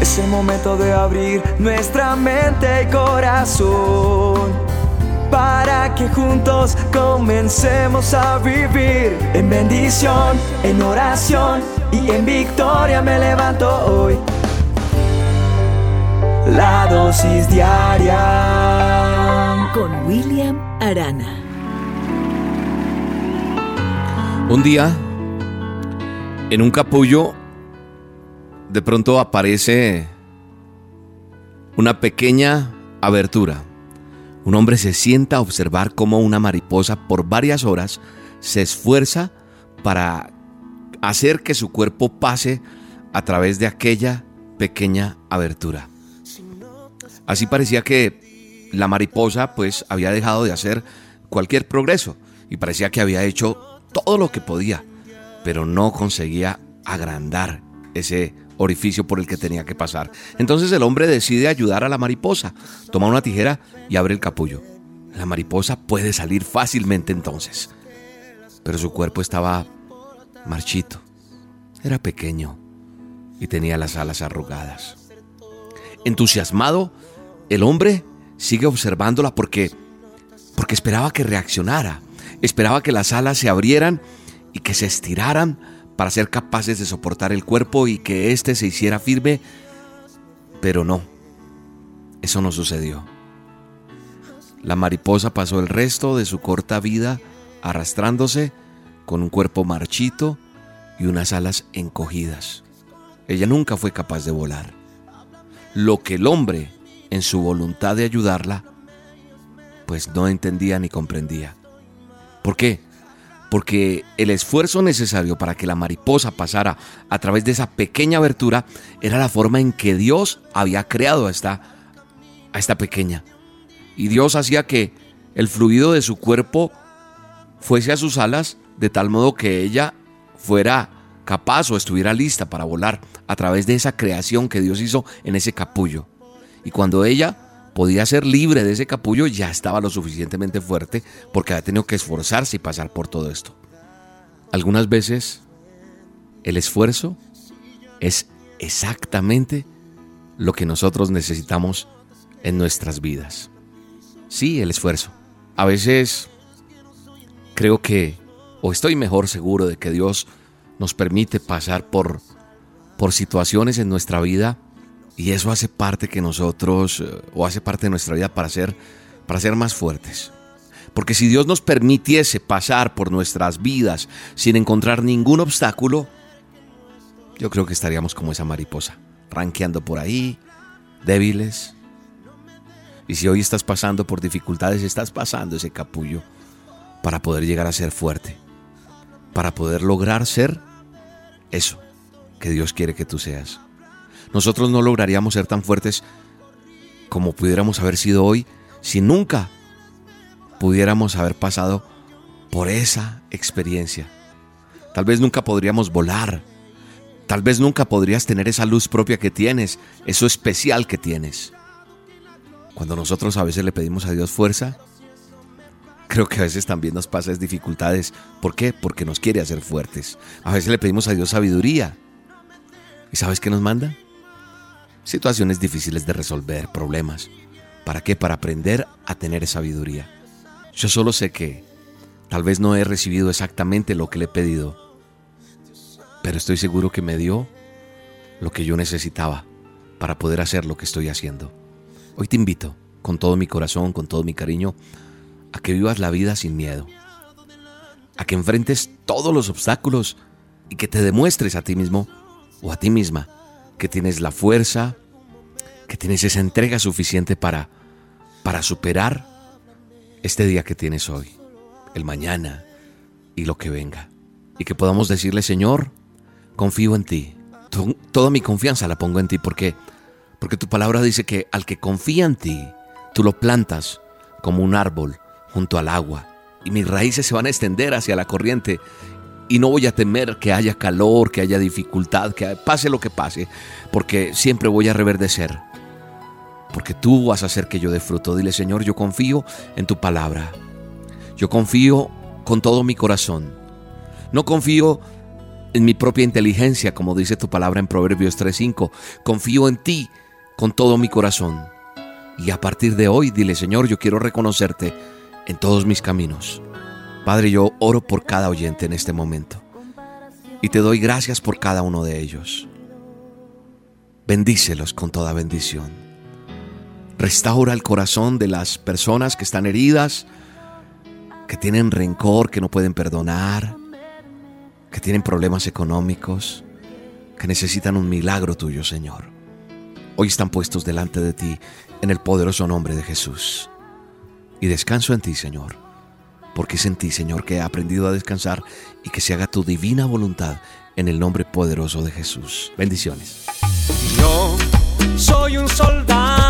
Es el momento de abrir nuestra mente y corazón para que juntos comencemos a vivir en bendición, en oración y en victoria me levanto hoy. La dosis diaria con William Arana. Un día, en un capullo, de pronto aparece una pequeña abertura. Un hombre se sienta a observar cómo una mariposa por varias horas se esfuerza para hacer que su cuerpo pase a través de aquella pequeña abertura. Así parecía que la mariposa pues había dejado de hacer cualquier progreso y parecía que había hecho todo lo que podía, pero no conseguía agrandar ese orificio por el que tenía que pasar. Entonces el hombre decide ayudar a la mariposa, toma una tijera y abre el capullo. La mariposa puede salir fácilmente entonces, pero su cuerpo estaba marchito, era pequeño y tenía las alas arrugadas. Entusiasmado, el hombre sigue observándola porque porque esperaba que reaccionara, Esperaba que las alas se abrieran y que se estiraran para ser capaces de soportar el cuerpo y que éste se hiciera firme, pero no, eso no sucedió. La mariposa pasó el resto de su corta vida arrastrándose con un cuerpo marchito y unas alas encogidas. Ella nunca fue capaz de volar. Lo que el hombre, en su voluntad de ayudarla, pues no entendía ni comprendía. ¿Por qué? Porque el esfuerzo necesario para que la mariposa pasara a través de esa pequeña abertura era la forma en que Dios había creado a esta, a esta pequeña. Y Dios hacía que el fluido de su cuerpo fuese a sus alas de tal modo que ella fuera capaz o estuviera lista para volar a través de esa creación que Dios hizo en ese capullo. Y cuando ella podía ser libre de ese capullo, ya estaba lo suficientemente fuerte porque había tenido que esforzarse y pasar por todo esto. Algunas veces el esfuerzo es exactamente lo que nosotros necesitamos en nuestras vidas. Sí, el esfuerzo. A veces creo que, o estoy mejor seguro de que Dios nos permite pasar por, por situaciones en nuestra vida y eso hace parte que nosotros, eh, o hace parte de nuestra vida para ser, para ser más fuertes. Porque si Dios nos permitiese pasar por nuestras vidas sin encontrar ningún obstáculo, yo creo que estaríamos como esa mariposa, ranqueando por ahí, débiles. Y si hoy estás pasando por dificultades, estás pasando ese capullo para poder llegar a ser fuerte, para poder lograr ser eso que Dios quiere que tú seas nosotros no lograríamos ser tan fuertes como pudiéramos haber sido hoy si nunca pudiéramos haber pasado por esa experiencia. Tal vez nunca podríamos volar. Tal vez nunca podrías tener esa luz propia que tienes, eso especial que tienes. Cuando nosotros a veces le pedimos a Dios fuerza, creo que a veces también nos pasa dificultades. ¿Por qué? Porque nos quiere hacer fuertes. A veces le pedimos a Dios sabiduría. ¿Y sabes qué nos manda? Situaciones difíciles de resolver, problemas. ¿Para qué? Para aprender a tener sabiduría. Yo solo sé que tal vez no he recibido exactamente lo que le he pedido, pero estoy seguro que me dio lo que yo necesitaba para poder hacer lo que estoy haciendo. Hoy te invito, con todo mi corazón, con todo mi cariño, a que vivas la vida sin miedo, a que enfrentes todos los obstáculos y que te demuestres a ti mismo o a ti misma que tienes la fuerza, que tienes esa entrega suficiente para, para superar este día que tienes hoy, el mañana y lo que venga. Y que podamos decirle, Señor, confío en ti. Toda mi confianza la pongo en ti porque, porque tu palabra dice que al que confía en ti, tú lo plantas como un árbol junto al agua y mis raíces se van a extender hacia la corriente y no voy a temer que haya calor, que haya dificultad, que pase lo que pase, porque siempre voy a reverdecer. Porque tú vas a hacer que yo dé fruto. Dile, Señor, yo confío en tu palabra. Yo confío con todo mi corazón. No confío en mi propia inteligencia, como dice tu palabra en Proverbios 3:5. Confío en ti con todo mi corazón. Y a partir de hoy, dile, Señor, yo quiero reconocerte en todos mis caminos. Padre, yo oro por cada oyente en este momento. Y te doy gracias por cada uno de ellos. Bendícelos con toda bendición. Restaura el corazón de las personas que están heridas, que tienen rencor, que no pueden perdonar, que tienen problemas económicos, que necesitan un milagro tuyo, Señor. Hoy están puestos delante de ti en el poderoso nombre de Jesús. Y descanso en ti, Señor, porque es en ti, Señor, que he aprendido a descansar y que se haga tu divina voluntad en el nombre poderoso de Jesús. Bendiciones. Yo soy un soldado